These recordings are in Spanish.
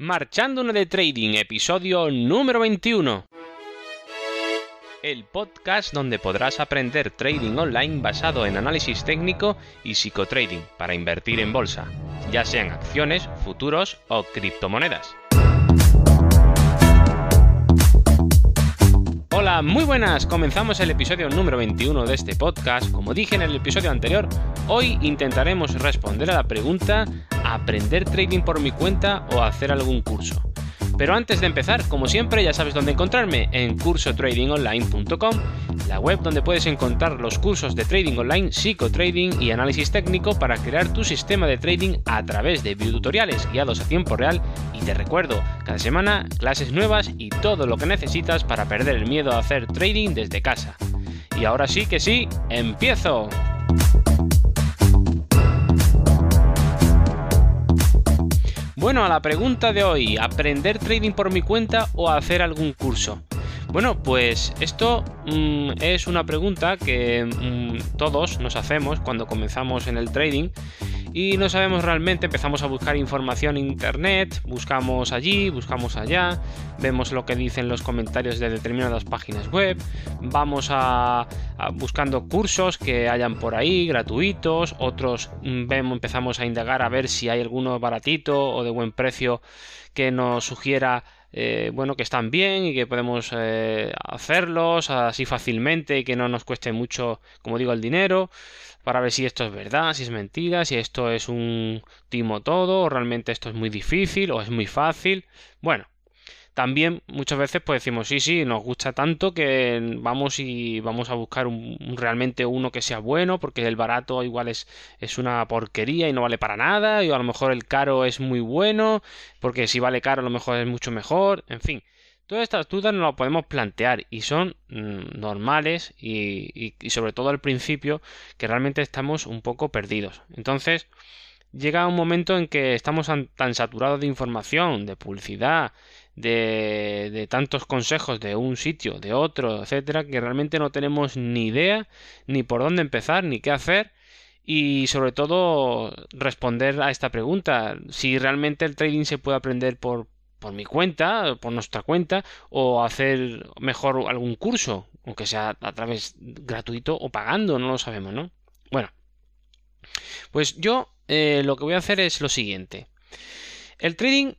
Marchándonos de Trading, episodio número 21. El podcast donde podrás aprender trading online basado en análisis técnico y psicotrading para invertir en bolsa, ya sean acciones, futuros o criptomonedas. Hola, muy buenas. Comenzamos el episodio número 21 de este podcast. Como dije en el episodio anterior, hoy intentaremos responder a la pregunta ¿aprender trading por mi cuenta o hacer algún curso? Pero antes de empezar, como siempre, ya sabes dónde encontrarme en cursotradingonline.com, la web donde puedes encontrar los cursos de trading online, psicotrading y análisis técnico para crear tu sistema de trading a través de videotutoriales guiados a tiempo real. Y te recuerdo, cada semana clases nuevas y todo lo que necesitas para perder el miedo a hacer trading desde casa. Y ahora sí que sí, empiezo. Bueno, a la pregunta de hoy, ¿aprender trading por mi cuenta o hacer algún curso? Bueno, pues esto mm, es una pregunta que mm, todos nos hacemos cuando comenzamos en el trading y no sabemos realmente, empezamos a buscar información en internet, buscamos allí, buscamos allá, vemos lo que dicen los comentarios de determinadas páginas web, vamos a, buscando cursos que hayan por ahí gratuitos, otros mm, vemos, empezamos a indagar a ver si hay alguno baratito o de buen precio que nos sugiera eh, bueno, que están bien y que podemos eh, hacerlos así fácilmente y que no nos cueste mucho, como digo, el dinero para ver si esto es verdad, si es mentira, si esto es un timo todo, o realmente esto es muy difícil, o es muy fácil. Bueno, también muchas veces pues decimos sí, sí, nos gusta tanto que vamos y vamos a buscar un, realmente uno que sea bueno, porque el barato igual es, es una porquería y no vale para nada, y a lo mejor el caro es muy bueno, porque si vale caro a lo mejor es mucho mejor, en fin. Todas estas dudas nos las podemos plantear y son mm, normales y, sobre todo al principio que realmente estamos un poco perdidos. Entonces llega un momento en que estamos tan saturados de información, de publicidad, de, tantos consejos de un sitio, de otro, etcétera, que realmente no tenemos ni idea ni por dónde empezar, ni qué hacer y sobre todo responder a esta pregunta, si realmente el trading se puede aprender por, por mi cuenta, por nuestra cuenta, o hacer mejor algún curso, aunque sea a través gratuito o pagando, no lo sabemos, ¿no? Bueno, pues yo eh, lo que voy a hacer es lo siguiente. El trading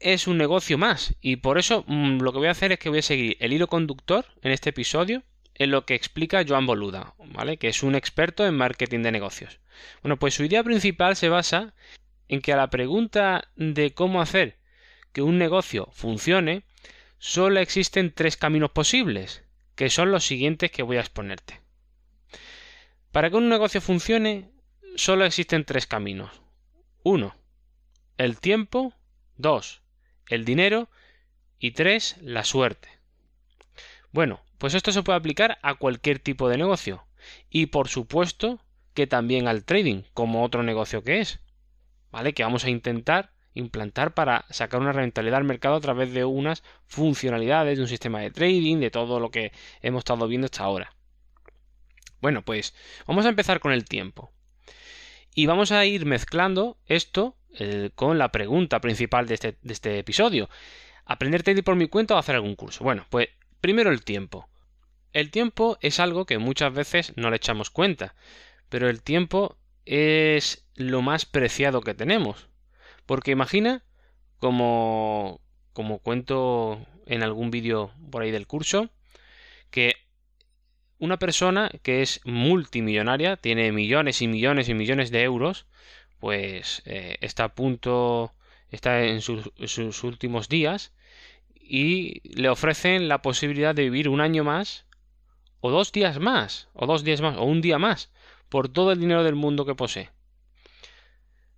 es un negocio más y por eso mm, lo que voy a hacer es que voy a seguir el hilo conductor en este episodio en lo que explica Joan Boluda, ¿vale? Que es un experto en marketing de negocios. Bueno, pues su idea principal se basa en que a la pregunta de cómo hacer que un negocio funcione, solo existen tres caminos posibles, que son los siguientes que voy a exponerte. Para que un negocio funcione, solo existen tres caminos. Uno, el tiempo. Dos, el dinero. Y tres, la suerte. Bueno, pues esto se puede aplicar a cualquier tipo de negocio. Y por supuesto que también al trading, como otro negocio que es. ¿Vale? Que vamos a intentar implantar para sacar una rentabilidad al mercado a través de unas funcionalidades de un sistema de trading, de todo lo que hemos estado viendo hasta ahora. Bueno, pues vamos a empezar con el tiempo. Y vamos a ir mezclando esto eh, con la pregunta principal de este, de este episodio. ¿Aprender trading por mi cuenta o hacer algún curso? Bueno, pues primero el tiempo. El tiempo es algo que muchas veces no le echamos cuenta, pero el tiempo es lo más preciado que tenemos. Porque imagina, como, como cuento en algún vídeo por ahí del curso, que una persona que es multimillonaria, tiene millones y millones y millones de euros, pues eh, está a punto, está en sus, sus últimos días y le ofrecen la posibilidad de vivir un año más o dos días más, o dos días más, o un día más, por todo el dinero del mundo que posee.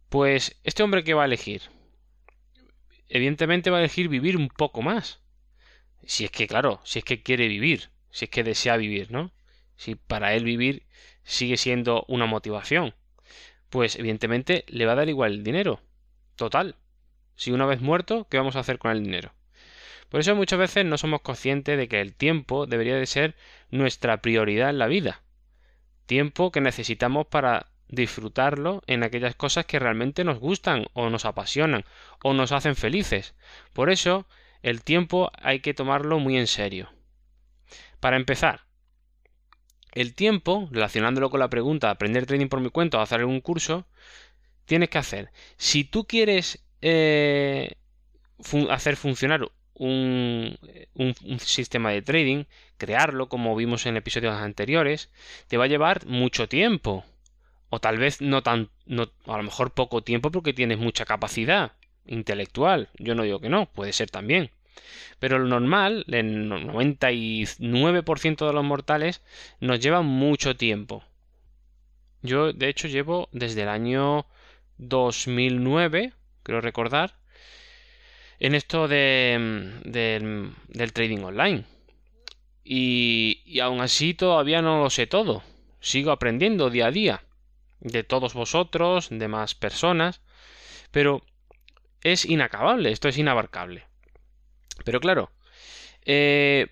Pues este hombre que va a elegir, evidentemente va a elegir vivir un poco más. Si es que, claro, si es que quiere vivir, si es que desea vivir, ¿no? Si para él vivir sigue siendo una motivación, pues evidentemente le va a dar igual el dinero. Total. Si una vez muerto, ¿qué vamos a hacer con el dinero? Por eso muchas veces no somos conscientes de que el tiempo debería de ser nuestra prioridad en la vida. Tiempo que necesitamos para disfrutarlo en aquellas cosas que realmente nos gustan o nos apasionan o nos hacen felices. Por eso, el tiempo hay que tomarlo muy en serio. Para empezar, el tiempo, relacionándolo con la pregunta aprender trading por mi cuenta o hacer algún curso, tienes que hacer. Si tú quieres eh, hacer funcionar un, un, sistema de trading, crearlo como vimos en episodios anteriores, te va a llevar mucho tiempo. O tal vez no tan, no, a lo mejor poco tiempo porque tienes mucha capacidad intelectual. Yo no digo que no, puede ser también. Pero lo normal, el 99% de los mortales, nos lleva mucho tiempo. Yo, de hecho, llevo desde el año 2009, creo recordar, en esto de, del trading online. Y, y aún así todavía no lo sé todo. Sigo aprendiendo día a día. De todos vosotros, de más personas. Pero es inacabable, esto es inabarcable. Pero claro, eh,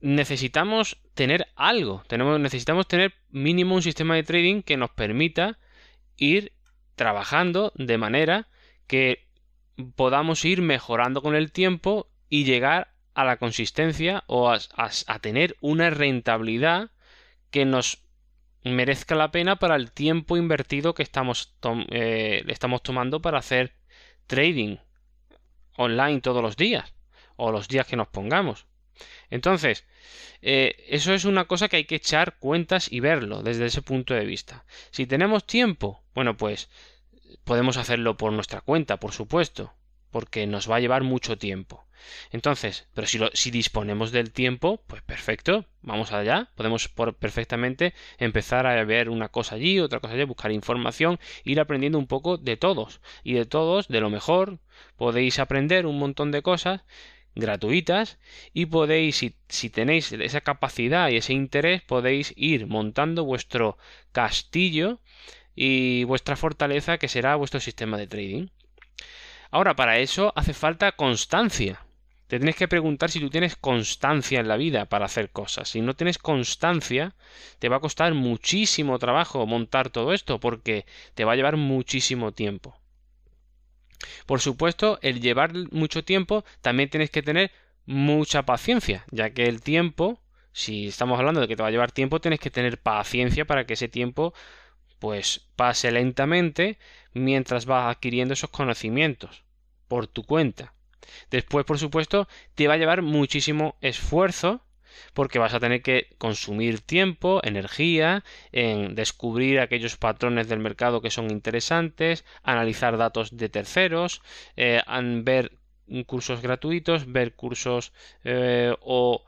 necesitamos tener algo, tenemos, necesitamos tener mínimo un sistema de trading que nos permita ir trabajando de manera que podamos ir mejorando con el tiempo y llegar a la consistencia o a, tener una rentabilidad que nos merezca la pena para el tiempo invertido que estamos, eh, estamos tomando para hacer trading online todos los días o los días que nos pongamos. Entonces, eh, eso es una cosa que hay que echar cuentas y verlo desde ese punto de vista. Si tenemos tiempo, bueno, pues podemos hacerlo por nuestra cuenta, por supuesto, porque nos va a llevar mucho tiempo. Entonces, pero si, si disponemos del tiempo, pues perfecto, vamos allá, podemos perfectamente empezar a ver una cosa allí, otra cosa allí, buscar información, ir aprendiendo un poco de todos y de todos, de lo mejor, podéis aprender un montón de cosas gratuitas y podéis, si, si, tenéis esa capacidad y ese interés, podéis ir montando vuestro castillo y vuestra fortaleza que será vuestro sistema de trading. Ahora, para eso hace falta constancia. Te tienes que preguntar si tú tienes constancia en la vida para hacer cosas. Si no tienes constancia, te va a costar muchísimo trabajo montar todo esto porque te va a llevar muchísimo tiempo. Por supuesto, el llevar mucho tiempo también tienes que tener mucha paciencia, ya que el tiempo, si estamos hablando de que te va a llevar tiempo, tienes que tener paciencia para que ese tiempo pues pase lentamente mientras vas adquiriendo esos conocimientos por tu cuenta. Después, por supuesto, te va a llevar muchísimo esfuerzo porque vas a tener que consumir tiempo, energía en descubrir aquellos patrones del mercado que son interesantes, analizar datos de terceros, eh, ver cursos gratuitos, ver cursos eh, o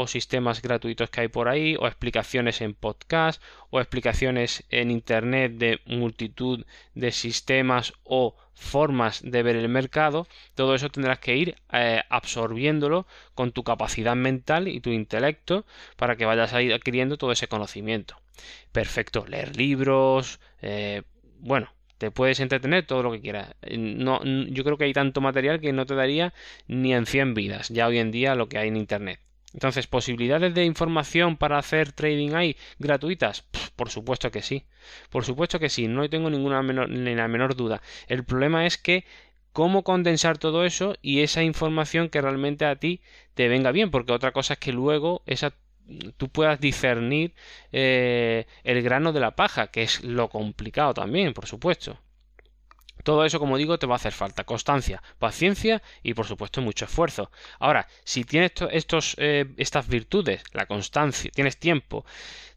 o sistemas gratuitos que hay por ahí, o explicaciones en podcast, o explicaciones en Internet de multitud de sistemas o formas de ver el mercado, todo eso tendrás que ir eh, absorbiéndolo con tu capacidad mental y tu intelecto para que vayas a ir adquiriendo todo ese conocimiento. Perfecto, leer libros, eh, bueno, te puedes entretener todo lo que quieras. No, yo creo que hay tanto material que no te daría ni en 100 vidas, ya hoy en día lo que hay en Internet. Entonces, ¿posibilidades de información para hacer trading hay gratuitas? por supuesto que sí. Por supuesto que sí, no tengo ninguna menor, ni la menor duda. El problema es que cómo condensar todo eso y esa información que realmente a ti te venga bien, porque otra cosa es que luego esa tú puedas discernir eh, el grano de la paja, que es lo complicado también, por supuesto. Todo eso, como digo, te va a hacer falta constancia, paciencia y, por supuesto, mucho esfuerzo. Ahora, si tienes estos, eh, estas virtudes, la constancia, tienes tiempo,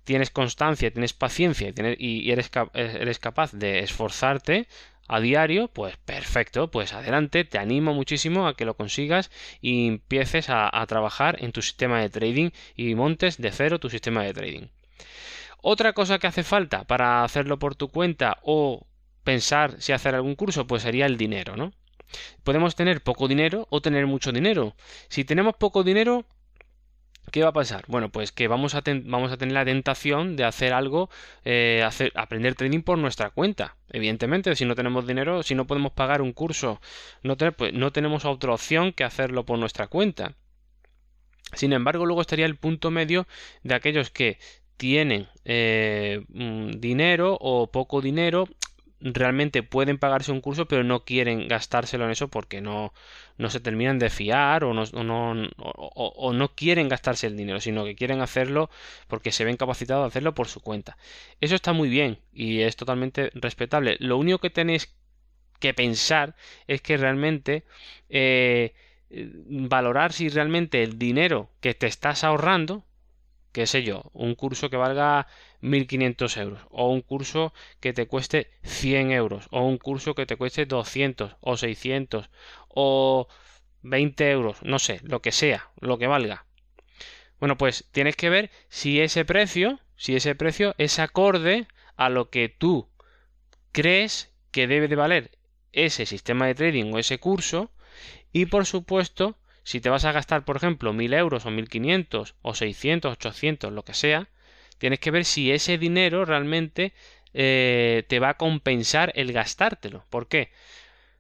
tienes constancia, tienes paciencia y, eres, eres capaz de esforzarte a diario, pues perfecto, pues adelante, te animo muchísimo a que lo consigas y empieces a, a trabajar en tu sistema de trading y montes de cero tu sistema de trading. Otra cosa que hace falta para hacerlo por tu cuenta o pensar si hacer algún curso, pues sería el dinero, ¿no? Podemos tener poco dinero o tener mucho dinero. Si tenemos poco dinero, ¿qué va a pasar? Bueno, pues que vamos a, vamos a tener la tentación de hacer algo, eh, hacer, aprender trading por nuestra cuenta. Evidentemente, si no tenemos dinero, si no podemos pagar un curso, no, pues, no tenemos otra opción que hacerlo por nuestra cuenta. Sin embargo, luego estaría el punto medio de aquellos que tienen eh, mm, dinero o poco dinero, realmente pueden pagarse un curso, pero no quieren gastárselo en eso porque no, no se terminan de fiar o no, no, o, no quieren gastarse el dinero, sino que quieren hacerlo porque se ven capacitados de hacerlo por su cuenta. Eso está muy bien y es totalmente respetable. Lo único que tenéis que pensar es que realmente eh, valorar si realmente el dinero que te estás ahorrando qué sé yo, un curso que valga 1.500 euros, o un curso que te cueste 100 euros, o un curso que te cueste 200, o 600, o 20 euros, no sé, lo que sea, lo que valga. Bueno, pues tienes que ver si ese precio, si ese precio es acorde a lo que tú crees que debe de valer ese sistema de trading o ese curso, y por supuesto si te vas a gastar, por ejemplo, 1000 euros o 1500 o 600, 800, lo que sea, tienes que ver si ese dinero realmente eh, te va a compensar el gastártelo. ¿Por qué?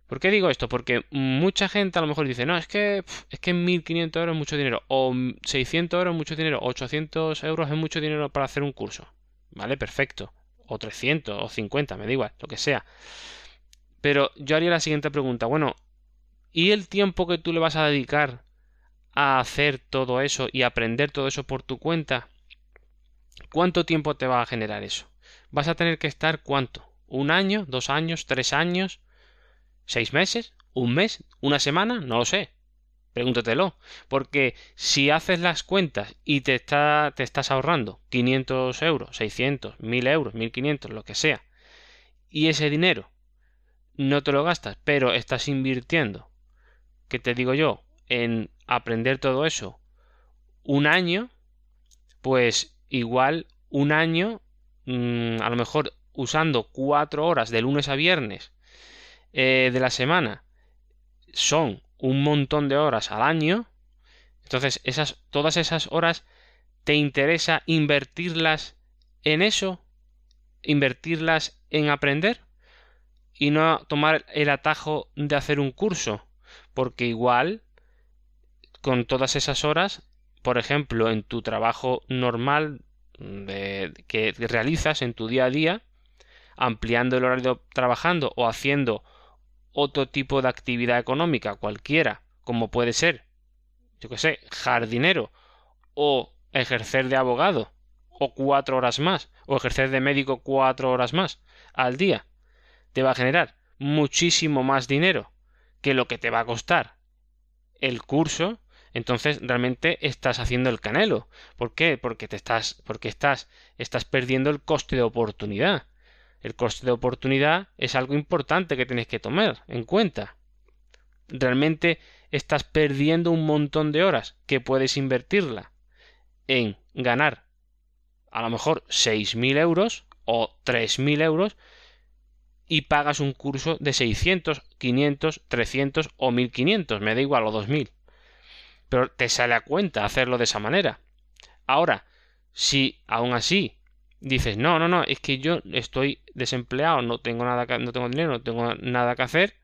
¿Por qué digo esto? Porque mucha gente a lo mejor dice, no, es que, es que 1500 euros es mucho dinero, o 600 euros es mucho dinero, o 800 euros es mucho dinero para hacer un curso. ¿Vale? Perfecto. O 300, o 50, me da igual, lo que sea. Pero yo haría la siguiente pregunta. Bueno, y el tiempo que tú le vas a dedicar a hacer todo eso y aprender todo eso por tu cuenta, ¿cuánto tiempo te va a generar eso? ¿Vas a tener que estar cuánto? ¿Un año? ¿Dos años? ¿Tres años? ¿Seis meses? ¿Un mes? ¿Una semana? No lo sé. Pregúntatelo. Porque si haces las cuentas y te, está, te estás ahorrando 500 euros, 600, 1000 euros, 1500, lo que sea, y ese dinero no te lo gastas, pero estás invirtiendo que te digo yo, en aprender todo eso un año, pues igual un año, mm, a lo mejor usando cuatro horas de lunes a viernes eh, de la semana, son un montón de horas al año. Entonces, esas, todas esas horas, ¿te interesa invertirlas en eso? ¿Invertirlas en aprender? Y no tomar el atajo de hacer un curso porque igual con todas esas horas, por ejemplo, en tu trabajo normal que realizas en tu día a día, ampliando el horario trabajando o haciendo otro tipo de actividad económica cualquiera, como puede ser, yo que sé, jardinero o ejercer de abogado o cuatro horas más o ejercer de médico cuatro horas más al día, te va a generar muchísimo más dinero que lo que te va a costar el curso, entonces realmente estás haciendo el canelo. ¿Por qué? Porque te estás, porque estás, estás perdiendo el coste de oportunidad. El coste de oportunidad es algo importante que tienes que tomar en cuenta. Realmente estás perdiendo un montón de horas que puedes invertirla en ganar a lo mejor 6.000 euros o 3.000 euros y pagas un curso de 600, 500, 300 o 1500, me da igual, o 2000. Pero te sale a cuenta hacerlo de esa manera. Ahora, si aún así dices, no, no, no, es que yo estoy desempleado, no tengo nada no tengo dinero, no tengo nada que hacer,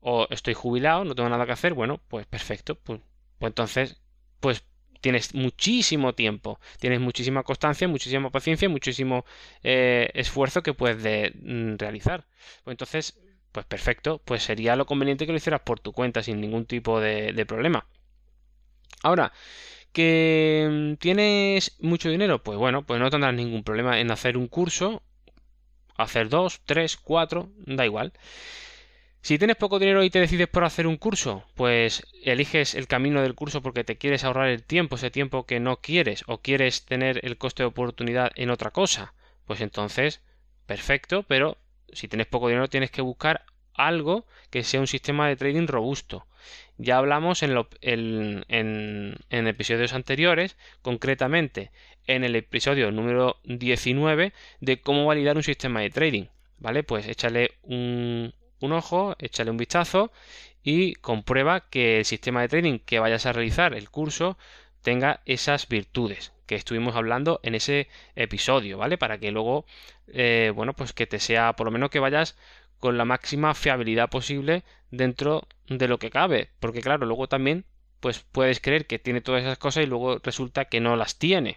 o estoy jubilado, no tengo nada que hacer, bueno, pues perfecto, pues, pues entonces, pues tienes muchísimo tiempo, tienes muchísima constancia, muchísima paciencia, muchísimo eh, esfuerzo que puedes mm, realizar. Pues entonces, pues perfecto, pues sería lo conveniente que lo hicieras por tu cuenta sin ningún tipo de, problema. Ahora, que mm, tienes mucho dinero, pues bueno, pues no tendrás ningún problema en hacer un curso, hacer dos, tres, cuatro, da igual. Si tienes poco dinero y te decides por hacer un curso, pues eliges el camino del curso porque te quieres ahorrar el tiempo, ese tiempo que no quieres, o quieres tener el coste de oportunidad en otra cosa, pues entonces, perfecto, pero si tienes poco dinero tienes que buscar algo que sea un sistema de trading robusto. Ya hablamos en, en episodios anteriores, concretamente en el episodio número 19, de cómo validar un sistema de trading. ¿Vale? Pues échale un, un ojo, échale un vistazo y comprueba que el sistema de trading que vayas a realizar, el curso, tenga esas virtudes que estuvimos hablando en ese episodio, ¿vale? Para que luego, eh, bueno, pues que te sea, por lo menos que vayas con la máxima fiabilidad posible dentro de lo que cabe, porque claro, luego también, pues puedes creer que tiene todas esas cosas y luego resulta que no las tiene.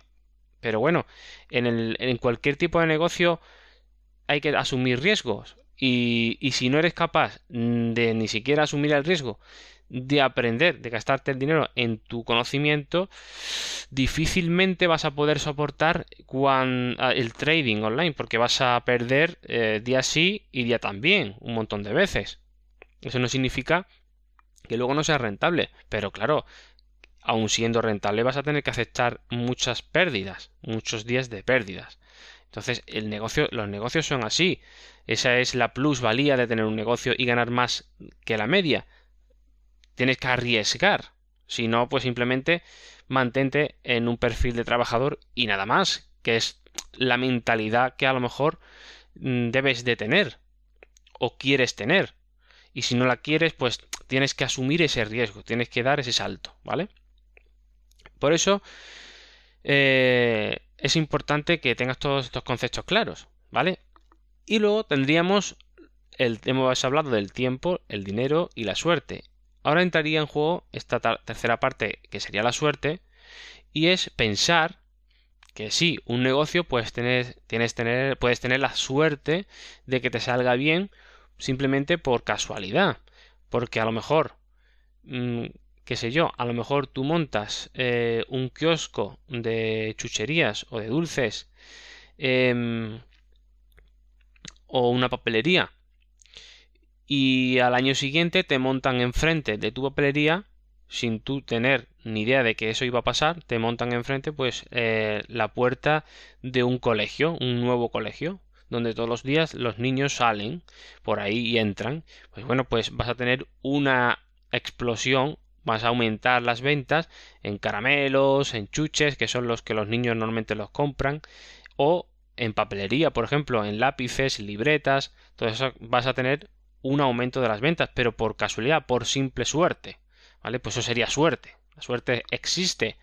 Pero bueno, en, el, en cualquier tipo de negocio hay que asumir riesgos. Y, y si no eres capaz de ni siquiera asumir el riesgo de aprender, de gastarte el dinero en tu conocimiento, difícilmente vas a poder soportar el trading online, porque vas a perder eh, día sí y día también, un montón de veces. Eso no significa que luego no sea rentable, pero claro, aun siendo rentable vas a tener que aceptar muchas pérdidas, muchos días de pérdidas. Entonces, el negocio, los negocios son así. Esa es la plusvalía de tener un negocio y ganar más que la media tienes que arriesgar. Si no, pues simplemente mantente en un perfil de trabajador y nada más, que es la mentalidad que a lo mejor mm, debes de tener o quieres tener. Y si no la quieres, pues tienes que asumir ese riesgo, tienes que dar ese salto, ¿vale? Por eso eh, es importante que tengas todos estos conceptos claros, ¿vale? Y luego tendríamos el hemos hablado del tiempo, el dinero y la suerte. Ahora entraría en juego esta tercera parte que sería la suerte y es pensar que sí, un negocio puedes tener, tienes tener, puedes tener la suerte de que te salga bien simplemente por casualidad. Porque a lo mejor, mm, qué sé yo, a lo mejor tú montas eh, un kiosco de chucherías o de dulces em, o una papelería y al año siguiente te montan enfrente de tu papelería sin tú tener ni idea de que eso iba a pasar, te montan enfrente pues eh, la puerta de un colegio, un nuevo colegio, donde todos los días los niños salen por ahí y entran. Pues bueno, pues vas a tener una explosión, vas a aumentar las ventas en caramelos, en chuches, que son los que los niños normalmente los compran, o en papelería, por ejemplo, en lápices, libretas, todo eso vas a tener un aumento de las ventas, pero por casualidad, por simple suerte. ¿Vale? Pues eso sería suerte. La suerte existe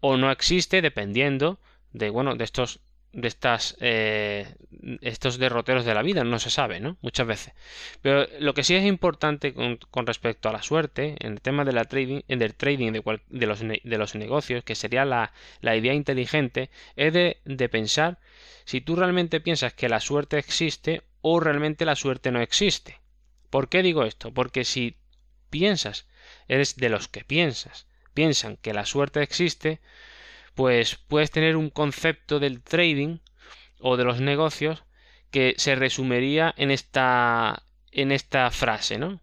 o no existe dependiendo de, bueno, de estos de estas eh, estos derroteros de la vida no se sabe no muchas veces pero lo que sí es importante con, respecto a la suerte en el tema de la trading del trading de, de, los, de los negocios que sería la, la idea inteligente es de, de pensar si tú realmente piensas que la suerte existe o realmente la suerte no existe ¿Por qué digo esto? Porque si piensas, eres de los que piensas, piensan que la suerte existe, pues puedes tener un concepto del trading o de los negocios que se resumiría en esta en esta frase, ¿no?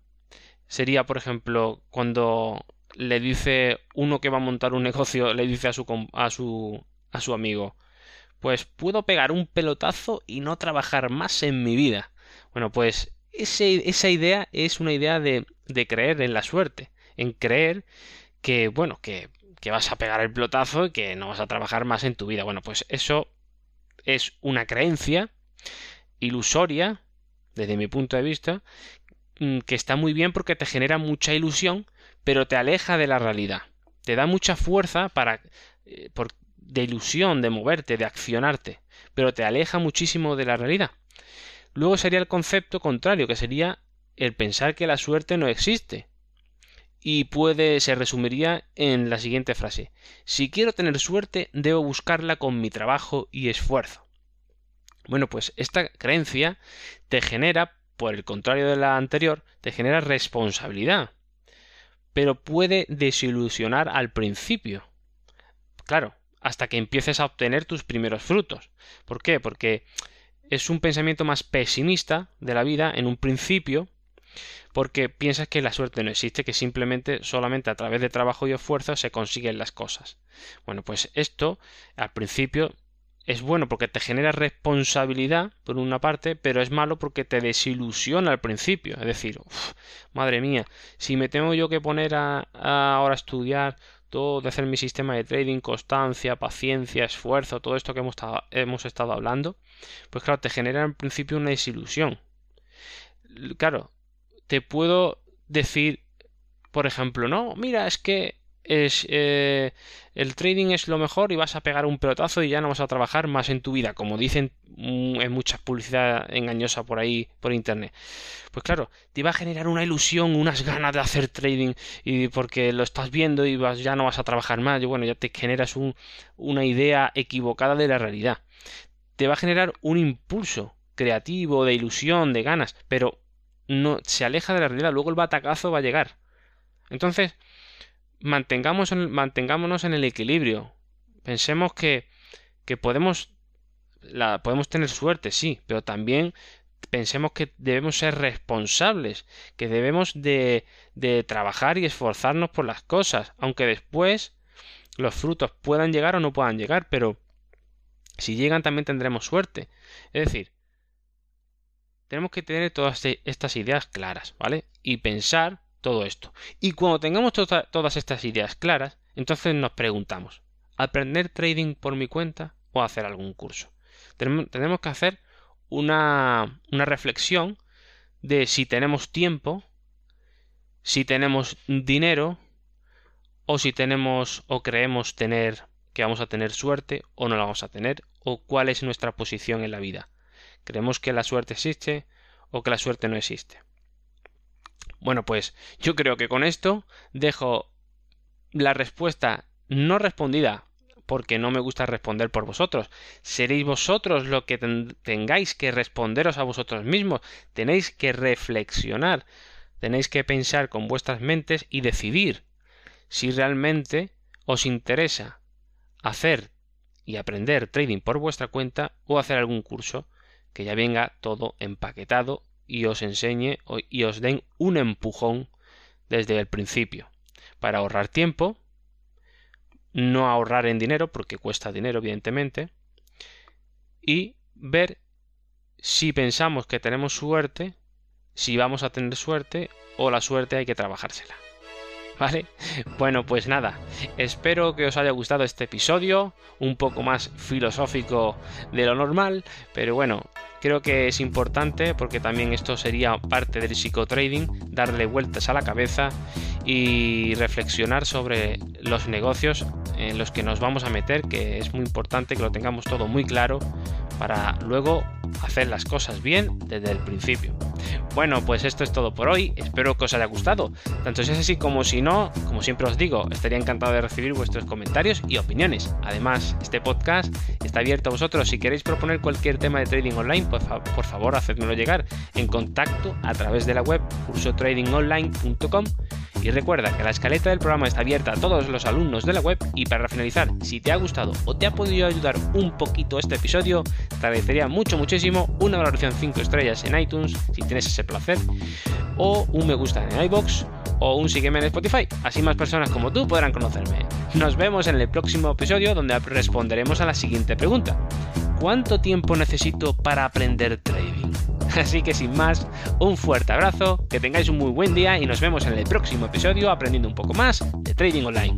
Sería, por ejemplo, cuando le dice uno que va a montar un negocio, le dice a su a su a su amigo, pues puedo pegar un pelotazo y no trabajar más en mi vida. Bueno, pues esa idea es una idea de, creer en la suerte, en creer que, bueno, que, que vas a pegar el pelotazo y que no vas a trabajar más en tu vida. Bueno, pues eso es una creencia ilusoria, desde mi punto de vista, mm, que está muy bien porque te genera mucha ilusión, pero te aleja de la realidad. Te da mucha fuerza para eh, por, de ilusión, de moverte, de accionarte, pero te aleja muchísimo de la realidad. Luego sería el concepto contrario, que sería el pensar que la suerte no existe. Y puede, se resumiría en la siguiente frase. Si quiero tener suerte, debo buscarla con mi trabajo y esfuerzo. Bueno, pues esta creencia te genera, por el contrario de la anterior, te genera responsabilidad. Pero puede desilusionar al principio. Claro, hasta que empieces a obtener tus primeros frutos. ¿Por qué? Porque es un pensamiento más pesimista de la vida en un principio, porque piensas que la suerte no existe, que simplemente solamente a través de trabajo y esfuerzo se consiguen las cosas. Bueno, pues esto al principio es bueno porque te genera responsabilidad por una parte, pero es malo porque te desilusiona al principio. Es decir, madre mía, si me tengo yo que poner a, a ahora a estudiar todo de hacer mi sistema de trading, constancia, paciencia, esfuerzo, todo esto que hemos, hemos estado hablando, pues claro, te genera en principio una desilusión. Claro, te puedo decir, por ejemplo, no, mira, es que es, eh, el trading es lo mejor y vas a pegar un pelotazo y ya no vas a trabajar más en tu vida, como dicen mm, en mucha publicidad engañosa por ahí, por internet. Pues claro, te va a generar una ilusión, unas ganas de hacer trading y porque lo estás viendo y vas, ya no vas a trabajar más, y bueno, ya te generas una idea equivocada de la realidad. Te va a generar un impulso creativo, de ilusión, de ganas, pero no se aleja de la realidad, luego el batacazo va a llegar. Entonces, mantengamos mantengámonos en el equilibrio. Pensemos que, que podemos, la, podemos tener suerte, sí, pero también pensemos que debemos ser responsables, que debemos de, de trabajar y esforzarnos por las cosas, aunque después los frutos puedan llegar o no puedan llegar, pero si llegan también tendremos suerte. Es decir, tenemos que tener todas estas ideas claras, ¿vale? Y pensar todo esto. Y cuando tengamos tota-, todas estas ideas claras, entonces nos preguntamos, ¿aprender trading por mi cuenta o hacer algún curso? Tenemos que hacer una, una reflexión de si tenemos tiempo, si tenemos dinero, o si tenemos o creemos tener que vamos a tener suerte o no la vamos a tener, o cuál es nuestra posición en la vida. ¿Creemos que la suerte existe o que la suerte no existe? Bueno, pues yo creo que con esto dejo la respuesta no respondida porque no me gusta responder por vosotros. Seréis vosotros lo que tengáis que responderos a vosotros mismos. Tenéis que reflexionar, tenéis que pensar con vuestras mentes y decidir si realmente os interesa hacer y aprender trading por vuestra cuenta o hacer algún curso que ya venga todo empaquetado y os enseñe y os den un empujón desde el principio para ahorrar tiempo, no ahorrar en dinero porque cuesta dinero evidentemente y ver si pensamos que tenemos suerte, si vamos a tener suerte o la suerte hay que trabajársela. ¿Vale? Bueno, pues nada, espero que os haya gustado este episodio, un poco más filosófico de lo normal, pero bueno, creo que es importante porque también esto sería parte del psicotrading, darle vueltas a la cabeza y reflexionar sobre los negocios en los que nos vamos a meter, que es muy importante que lo tengamos todo muy claro para luego hacer las cosas bien desde el principio. Bueno, pues esto es todo por hoy, espero que os haya gustado. Tanto si es así como si no, como siempre os digo, estaría encantado de recibir vuestros comentarios y opiniones. Además, este podcast está abierto a vosotros. Si queréis proponer cualquier tema de trading online, por, favor, hacedmelo llegar en contacto a través de la web cursotradingonline.com y recuerda que la escaleta del programa está abierta a todos los alumnos de la web y para finalizar, si te ha gustado o te ha podido ayudar un poquito este episodio, te agradecería mucho, muchísimo una valoración 5 estrellas en iTunes si tienes ese placer o un me gusta en iBox o un sígueme en Spotify. Así más personas como tú podrán conocerme. Nos vemos en el próximo episodio donde responderemos a la siguiente pregunta. ¿Cuánto tiempo necesito para aprender trading? Así que sin más, un fuerte abrazo, que tengáis un muy buen día y nos vemos en el próximo episodio aprendiendo un poco más de trading online.